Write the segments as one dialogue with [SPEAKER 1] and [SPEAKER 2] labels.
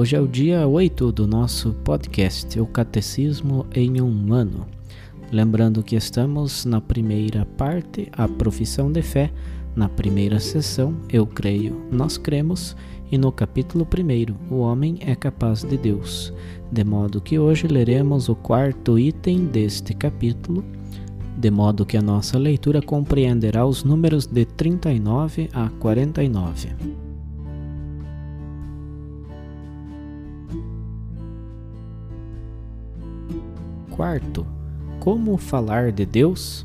[SPEAKER 1] Hoje é o dia 8 do nosso podcast, o Catecismo em um Ano. Lembrando que estamos na primeira parte, a profissão de fé, na primeira sessão, eu creio, nós cremos, e no capítulo 1, o homem é capaz de Deus. De modo que hoje leremos o quarto item deste capítulo, de modo que a nossa leitura compreenderá os números de 39 a 49. Quarto, como falar de Deus?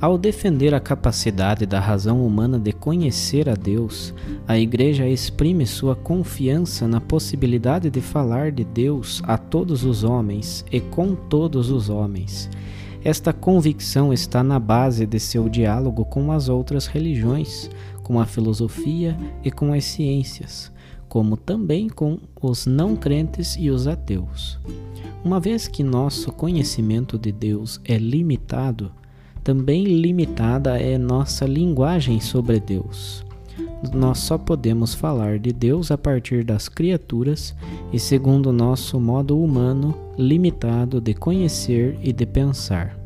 [SPEAKER 1] Ao defender a capacidade da razão humana de conhecer a Deus, a Igreja exprime sua confiança na possibilidade de falar de Deus a todos os homens e com todos os homens. Esta convicção está na base de seu diálogo com as outras religiões, com a filosofia e com as ciências, como também com os não crentes e os ateus. Uma vez que nosso conhecimento de Deus é limitado, também limitada é nossa linguagem sobre Deus. Nós só podemos falar de Deus a partir das criaturas e segundo nosso modo humano limitado de conhecer e de pensar.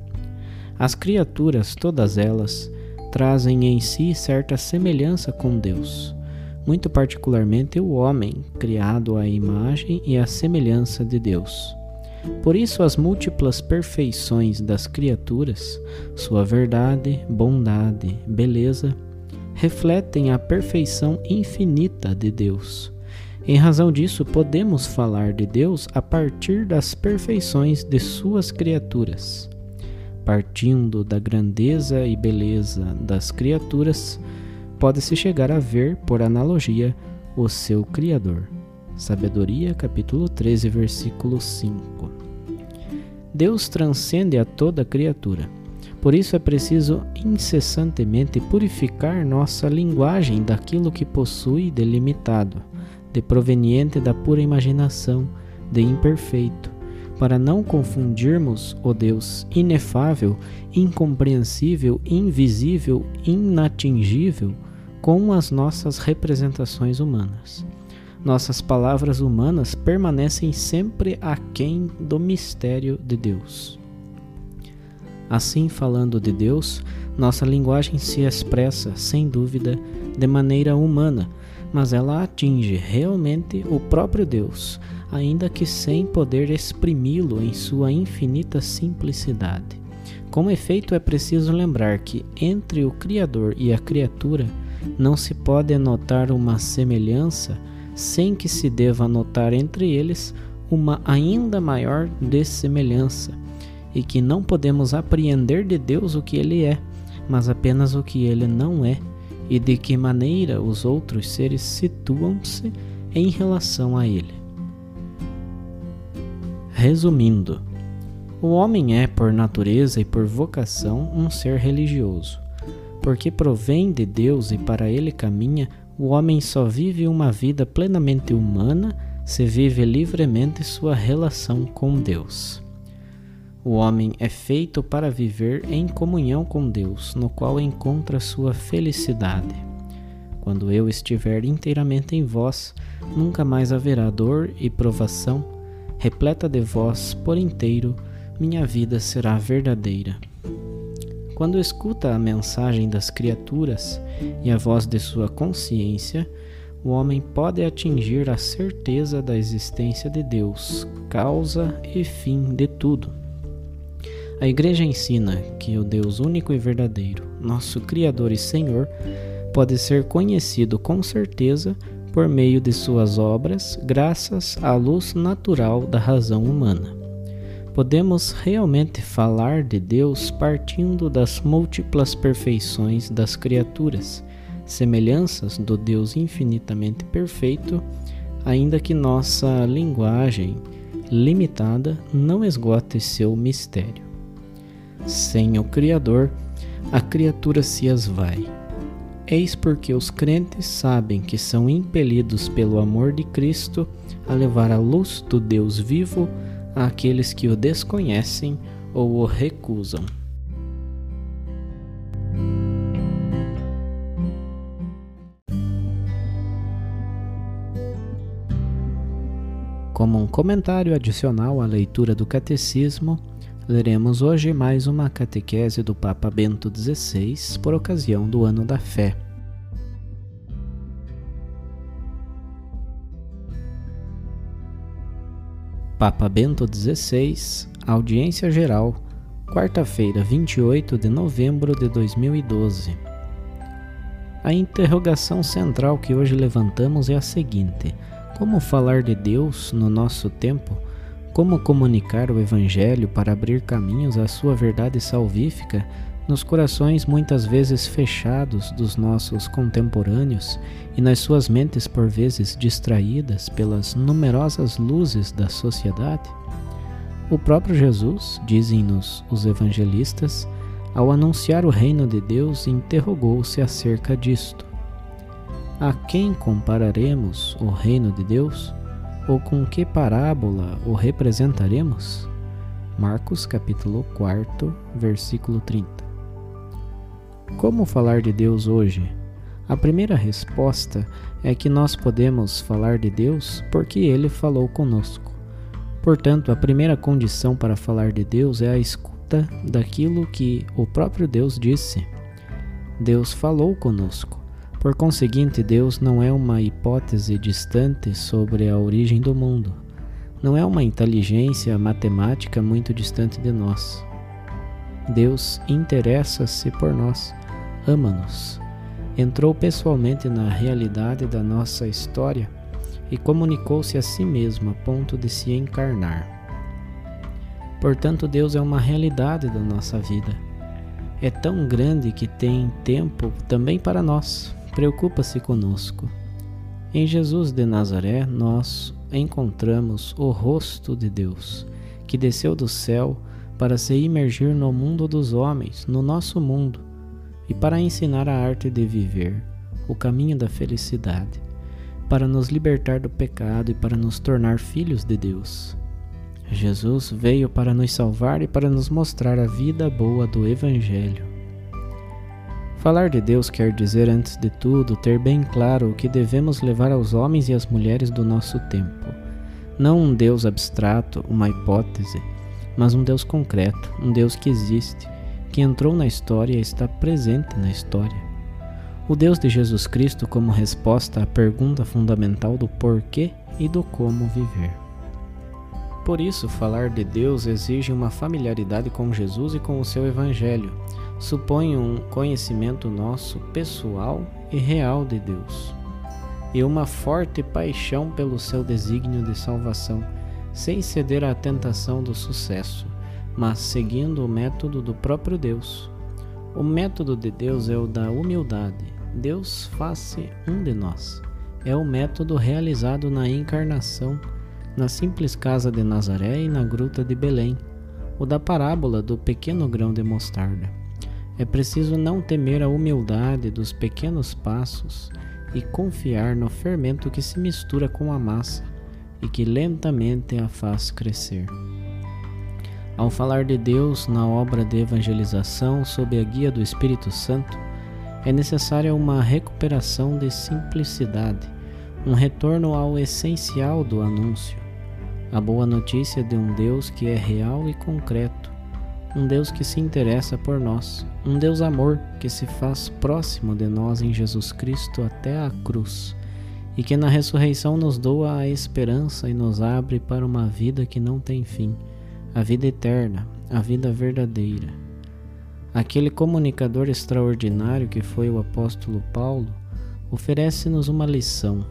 [SPEAKER 1] As criaturas, todas elas, trazem em si certa semelhança com Deus, muito particularmente o homem, criado à imagem e à semelhança de Deus. Por isso, as múltiplas perfeições das criaturas, sua verdade, bondade, beleza, refletem a perfeição infinita de Deus. Em razão disso, podemos falar de Deus a partir das perfeições de suas criaturas. Partindo da grandeza e beleza das criaturas, pode-se chegar a ver, por analogia, o seu Criador. Sabedoria, capítulo 13, versículo 5. Deus transcende a toda criatura. Por isso é preciso incessantemente purificar nossa linguagem daquilo que possui de limitado, de proveniente da pura imaginação, de imperfeito, para não confundirmos o Deus inefável, incompreensível, invisível, inatingível com as nossas representações humanas nossas palavras humanas permanecem sempre aquém do mistério de Deus. Assim, falando de Deus, nossa linguagem se expressa, sem dúvida, de maneira humana, mas ela atinge realmente o próprio Deus, ainda que sem poder exprimi-lo em sua infinita simplicidade. Com efeito, é preciso lembrar que entre o Criador e a criatura não se pode notar uma semelhança sem que se deva notar entre eles uma ainda maior dessemelhança, e que não podemos apreender de Deus o que ele é, mas apenas o que ele não é, e de que maneira os outros seres situam-se em relação a ele. Resumindo, o homem é, por natureza e por vocação, um ser religioso, porque provém de Deus e para ele caminha o homem só vive uma vida plenamente humana se vive livremente sua relação com Deus. O homem é feito para viver em comunhão com Deus, no qual encontra sua felicidade. Quando eu estiver inteiramente em vós, nunca mais haverá dor e provação, repleta de vós por inteiro, minha vida será verdadeira. Quando escuta a mensagem das criaturas e a voz de sua consciência, o homem pode atingir a certeza da existência de Deus, causa e fim de tudo. A Igreja ensina que o Deus único e verdadeiro, nosso Criador e Senhor, pode ser conhecido com certeza por meio de suas obras, graças à luz natural da razão humana podemos realmente falar de Deus partindo das múltiplas perfeições das criaturas, semelhanças do Deus infinitamente perfeito, ainda que nossa linguagem limitada não esgote seu mistério. Sem o Criador, a criatura se esvai. Eis porque os crentes sabem que são impelidos pelo amor de Cristo a levar a luz do Deus vivo àqueles que o desconhecem ou o recusam. Como um comentário adicional à leitura do Catecismo, leremos hoje mais uma catequese do Papa Bento XVI por ocasião do Ano da Fé. Papa Bento XVI, Audiência Geral, quarta-feira, 28 de novembro de 2012. A interrogação central que hoje levantamos é a seguinte: como falar de Deus no nosso tempo? Como comunicar o Evangelho para abrir caminhos à sua verdade salvífica nos corações muitas vezes fechados dos nossos contemporâneos e nas suas mentes por vezes distraídas pelas numerosas luzes da sociedade? O próprio Jesus, dizem-nos os evangelistas, ao anunciar o reino de Deus, interrogou-se acerca disto. A quem compararemos o reino de Deus? Ou com que parábola o representaremos? Marcos capítulo 4, versículo 30. Como falar de Deus hoje? A primeira resposta é que nós podemos falar de Deus porque Ele falou conosco. Portanto, a primeira condição para falar de Deus é a escuta daquilo que o próprio Deus disse. Deus falou conosco. Por conseguinte, Deus não é uma hipótese distante sobre a origem do mundo. Não é uma inteligência matemática muito distante de nós. Deus interessa-se por nós ama-nos. Entrou pessoalmente na realidade da nossa história e comunicou-se a si mesmo a ponto de se encarnar. Portanto, Deus é uma realidade da nossa vida. É tão grande que tem tempo também para nós, preocupa-se conosco. Em Jesus de Nazaré, nós encontramos o rosto de Deus, que desceu do céu para se imergir no mundo dos homens, no nosso mundo, e para ensinar a arte de viver, o caminho da felicidade, para nos libertar do pecado e para nos tornar filhos de Deus. Jesus veio para nos salvar e para nos mostrar a vida boa do Evangelho. Falar de Deus quer dizer, antes de tudo, ter bem claro o que devemos levar aos homens e às mulheres do nosso tempo. Não um Deus abstrato, uma hipótese, mas um Deus concreto, um Deus que existe, que entrou na história e está presente na história. O Deus de Jesus Cristo como resposta à pergunta fundamental do porquê e do como viver. Por isso, falar de Deus exige uma familiaridade com Jesus e com o seu Evangelho, supõe um conhecimento nosso pessoal e real de Deus, e uma forte paixão pelo seu desígnio de salvação, sem ceder à tentação do sucesso mas seguindo o método do próprio Deus. O método de Deus é o da humildade. Deus faz-se um de nós. É o método realizado na encarnação, na simples casa de Nazaré e na gruta de Belém, o da parábola do pequeno grão de mostarda. É preciso não temer a humildade dos pequenos passos e confiar no fermento que se mistura com a massa e que lentamente a faz crescer. Ao falar de Deus na obra de evangelização sob a guia do Espírito Santo, é necessária uma recuperação de simplicidade, um retorno ao essencial do anúncio, a boa notícia de um Deus que é real e concreto, um Deus que se interessa por nós, um Deus amor que se faz próximo de nós em Jesus Cristo até a cruz e que na ressurreição nos doa a esperança e nos abre para uma vida que não tem fim, a vida eterna, a vida verdadeira. Aquele comunicador extraordinário que foi o apóstolo Paulo oferece-nos uma lição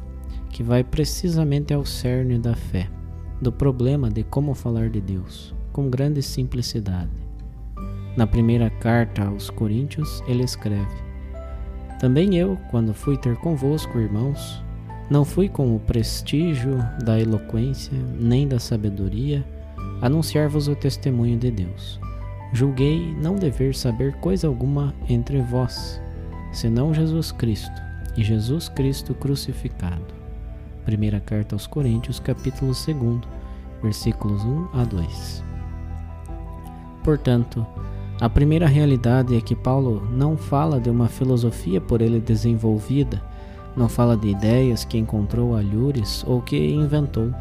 [SPEAKER 1] que vai precisamente ao cerne da fé, do problema de como falar de Deus, com grande simplicidade. Na primeira carta aos Coríntios, ele escreve: Também eu, quando fui ter convosco, irmãos, não fui com o prestígio da eloquência nem da sabedoria anunciar-vos o testemunho de Deus. Julguei não dever saber coisa alguma entre vós, senão Jesus Cristo e Jesus Cristo crucificado. Primeira carta aos Coríntios, capítulo 2, versículos 1 a 2. Portanto, a primeira realidade é que Paulo não fala de uma filosofia por ele desenvolvida não fala de ideias que encontrou alhures ou que inventou,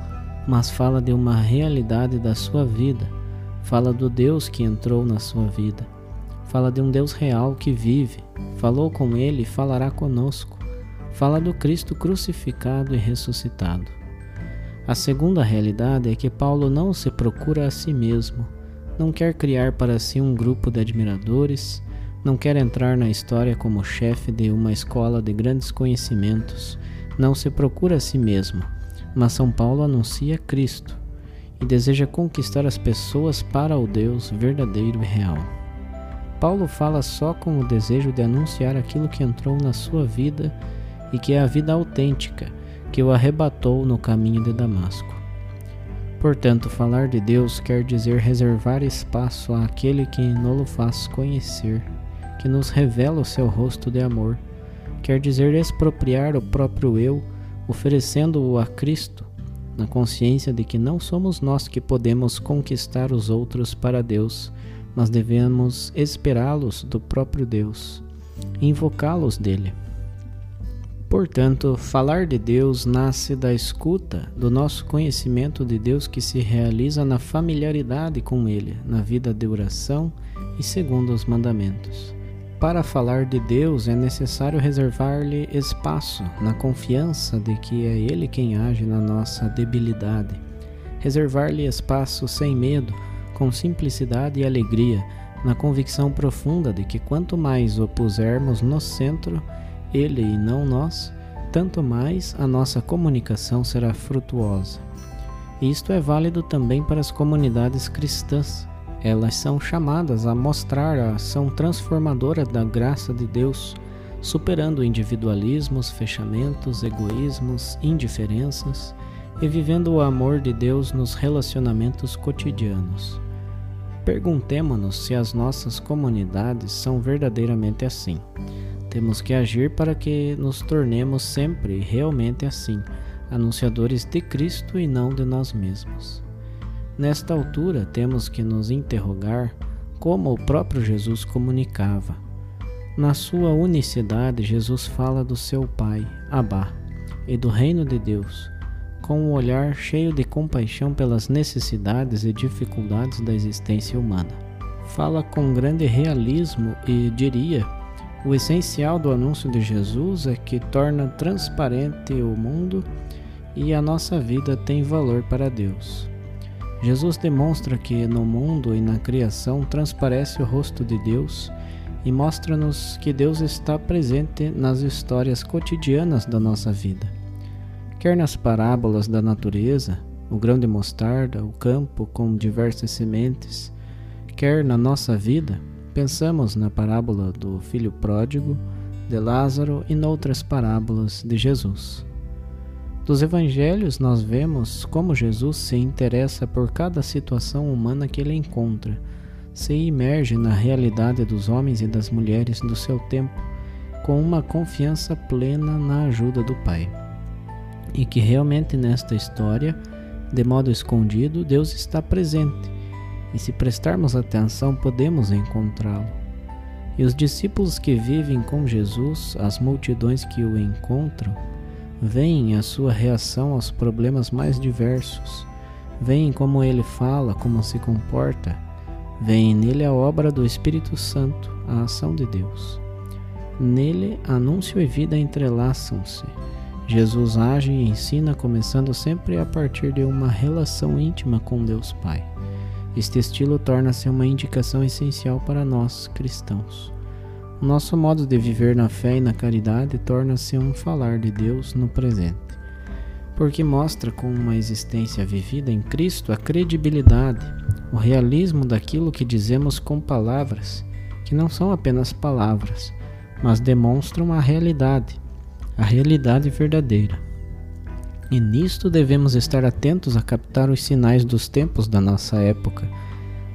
[SPEAKER 1] mas fala de uma realidade da sua vida. Fala do Deus que entrou na sua vida. Fala de um Deus real que vive, falou com ele e falará conosco. Fala do Cristo crucificado e ressuscitado. A segunda realidade é que Paulo não se procura a si mesmo, não quer criar para si um grupo de admiradores, não quer entrar na história como chefe de uma escola de grandes conhecimentos, não se procura a si mesmo, mas São Paulo anuncia Cristo e deseja conquistar as pessoas para o Deus verdadeiro e real. Paulo fala só com o desejo de anunciar aquilo que entrou na sua vida e que é a vida autêntica que o arrebatou no caminho de Damasco. Portanto, falar de Deus quer dizer reservar espaço àquele que não faz conhecer que nos revela o seu rosto de amor, quer dizer expropriar o próprio eu, oferecendo-o a Cristo, na consciência de que não somos nós que podemos conquistar os outros para Deus, mas devemos esperá-los do próprio Deus, invocá-los dele. Portanto, falar de Deus nasce da escuta, do nosso conhecimento de Deus que se realiza na familiaridade com Ele, na vida de oração e segundo os mandamentos. Para falar de Deus é necessário reservar-lhe espaço, na confiança de que é Ele quem age na nossa debilidade. Reservar-lhe espaço sem medo, com simplicidade e alegria, na convicção profunda de que quanto mais o pusermos no centro, Ele e não nós, tanto mais a nossa comunicação será frutuosa. Isto é válido também para as comunidades cristãs elas são chamadas a mostrar a ação transformadora da graça de Deus, superando individualismos, fechamentos, egoísmos, indiferenças e vivendo o amor de Deus nos relacionamentos cotidianos. Perguntemo-nos se as nossas comunidades são verdadeiramente assim. Temos que agir para que nos tornemos sempre realmente assim, anunciadores de Cristo e não de nós mesmos. Nesta altura, temos que nos interrogar como o próprio Jesus comunicava. Na sua unicidade, Jesus fala do seu Pai, Abá, e do reino de Deus, com um olhar cheio de compaixão pelas necessidades e dificuldades da existência humana. Fala com grande realismo e diria: o essencial do anúncio de Jesus é que torna transparente o mundo e a nossa vida tem valor para Deus. Jesus demonstra que no mundo e na criação transparece o rosto de Deus e mostra-nos que Deus está presente nas histórias cotidianas da nossa vida. Quer nas parábolas da natureza, o grão de mostarda, o campo com diversas sementes, quer na nossa vida, pensamos na parábola do filho pródigo, de Lázaro e noutras parábolas de Jesus. Dos evangelhos, nós vemos como Jesus se interessa por cada situação humana que ele encontra, se imerge na realidade dos homens e das mulheres do seu tempo, com uma confiança plena na ajuda do Pai. E que realmente nesta história, de modo escondido, Deus está presente, e se prestarmos atenção, podemos encontrá-lo. E os discípulos que vivem com Jesus, as multidões que o encontram, Veem a sua reação aos problemas mais diversos. Veem como ele fala, como se comporta. Vem nele a obra do Espírito Santo, a ação de Deus. Nele, anúncio e vida entrelaçam-se. Jesus age e ensina, começando sempre a partir de uma relação íntima com Deus Pai. Este estilo torna-se uma indicação essencial para nós, cristãos. O nosso modo de viver na fé e na caridade torna-se um falar de Deus no presente, porque mostra com uma existência vivida em Cristo a credibilidade, o realismo daquilo que dizemos com palavras, que não são apenas palavras, mas demonstram a realidade, a realidade verdadeira. E nisto devemos estar atentos a captar os sinais dos tempos da nossa época,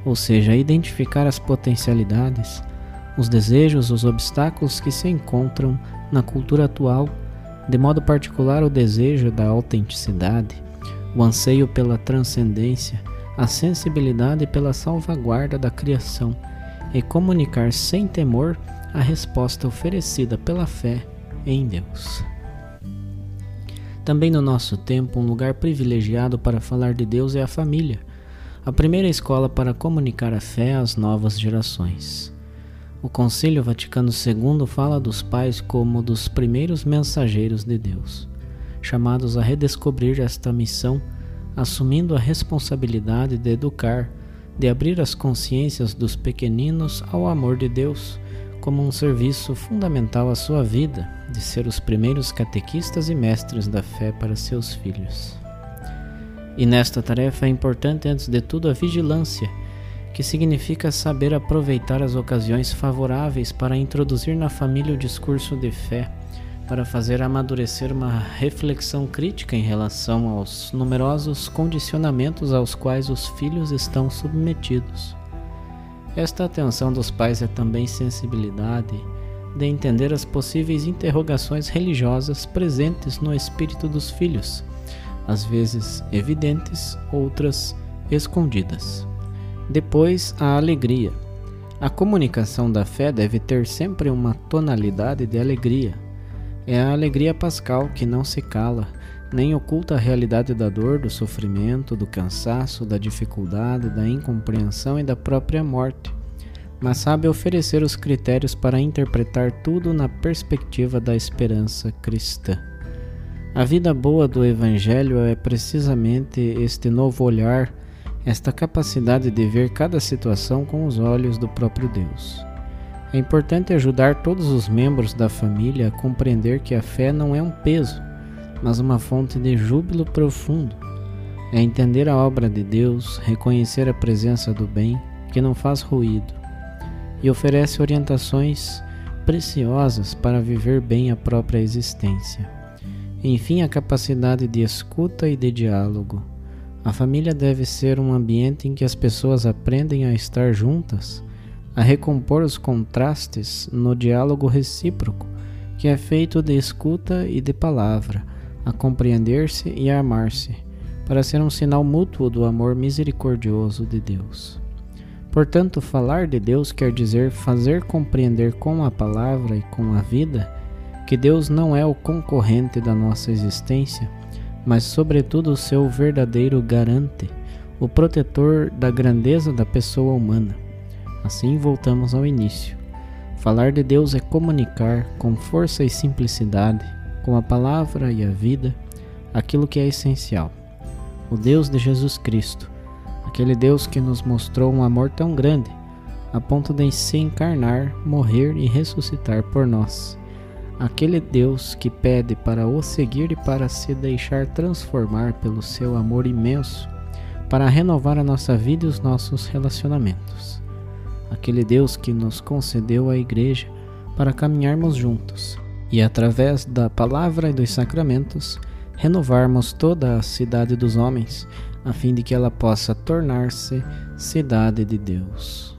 [SPEAKER 1] ou seja, identificar as potencialidades, os desejos, os obstáculos que se encontram na cultura atual, de modo particular o desejo da autenticidade, o anseio pela transcendência, a sensibilidade pela salvaguarda da criação e comunicar sem temor a resposta oferecida pela fé em Deus. Também no nosso tempo, um lugar privilegiado para falar de Deus é a família, a primeira escola para comunicar a fé às novas gerações. O Concílio Vaticano II fala dos pais como dos primeiros mensageiros de Deus, chamados a redescobrir esta missão assumindo a responsabilidade de educar, de abrir as consciências dos pequeninos ao amor de Deus, como um serviço fundamental à sua vida, de ser os primeiros catequistas e mestres da fé para seus filhos. E nesta tarefa é importante, antes de tudo, a vigilância, que significa saber aproveitar as ocasiões favoráveis para introduzir na família o discurso de fé para fazer amadurecer uma reflexão crítica em relação aos numerosos condicionamentos aos quais os filhos estão submetidos. Esta atenção dos pais é também sensibilidade de entender as possíveis interrogações religiosas presentes no espírito dos filhos, às vezes evidentes, outras escondidas. Depois, a alegria. A comunicação da fé deve ter sempre uma tonalidade de alegria é a alegria pascal que não se cala, nem oculta a realidade da dor, do sofrimento, do cansaço, da dificuldade, da incompreensão e da própria morte, mas sabe oferecer os critérios para interpretar tudo na perspectiva da esperança cristã. A vida boa do Evangelho é precisamente este novo olhar, esta capacidade de ver cada situação com os olhos do próprio Deus. É importante ajudar todos os membros da família a compreender que a fé não é um peso, mas uma fonte de júbilo profundo. É entender a obra de Deus, reconhecer a presença do bem, que não faz ruído, e oferece orientações preciosas para viver bem a própria existência. Enfim, a capacidade de escuta e de diálogo. A família deve ser um ambiente em que as pessoas aprendem a estar juntas a recompor os contrastes no diálogo recíproco, que é feito de escuta e de palavra, a compreender-se e a amar-se, para ser um sinal mútuo do amor misericordioso de Deus. Portanto, falar de Deus quer dizer fazer compreender com a palavra e com a vida que Deus não é o concorrente da nossa existência, mas, sobretudo, o seu verdadeiro garante, o protetor da grandeza da pessoa humana Assim voltamos ao início. Falar de Deus é comunicar com força e simplicidade, com a palavra e a vida, aquilo que é essencial. O Deus de Jesus Cristo, aquele Deus que nos mostrou um amor tão grande, a ponto de se encarnar, morrer e ressuscitar por nós. Aquele Deus que pede para o seguir e para se deixar transformar pelo seu amor imenso, para renovar a nossa vida e os nossos relacionamentos aquele Deus que nos concedeu a Igreja para caminharmos juntos e, através da palavra e dos sacramentos, renovarmos toda a cidade dos homens, a fim de que ela possa tornar-se cidade de Deus.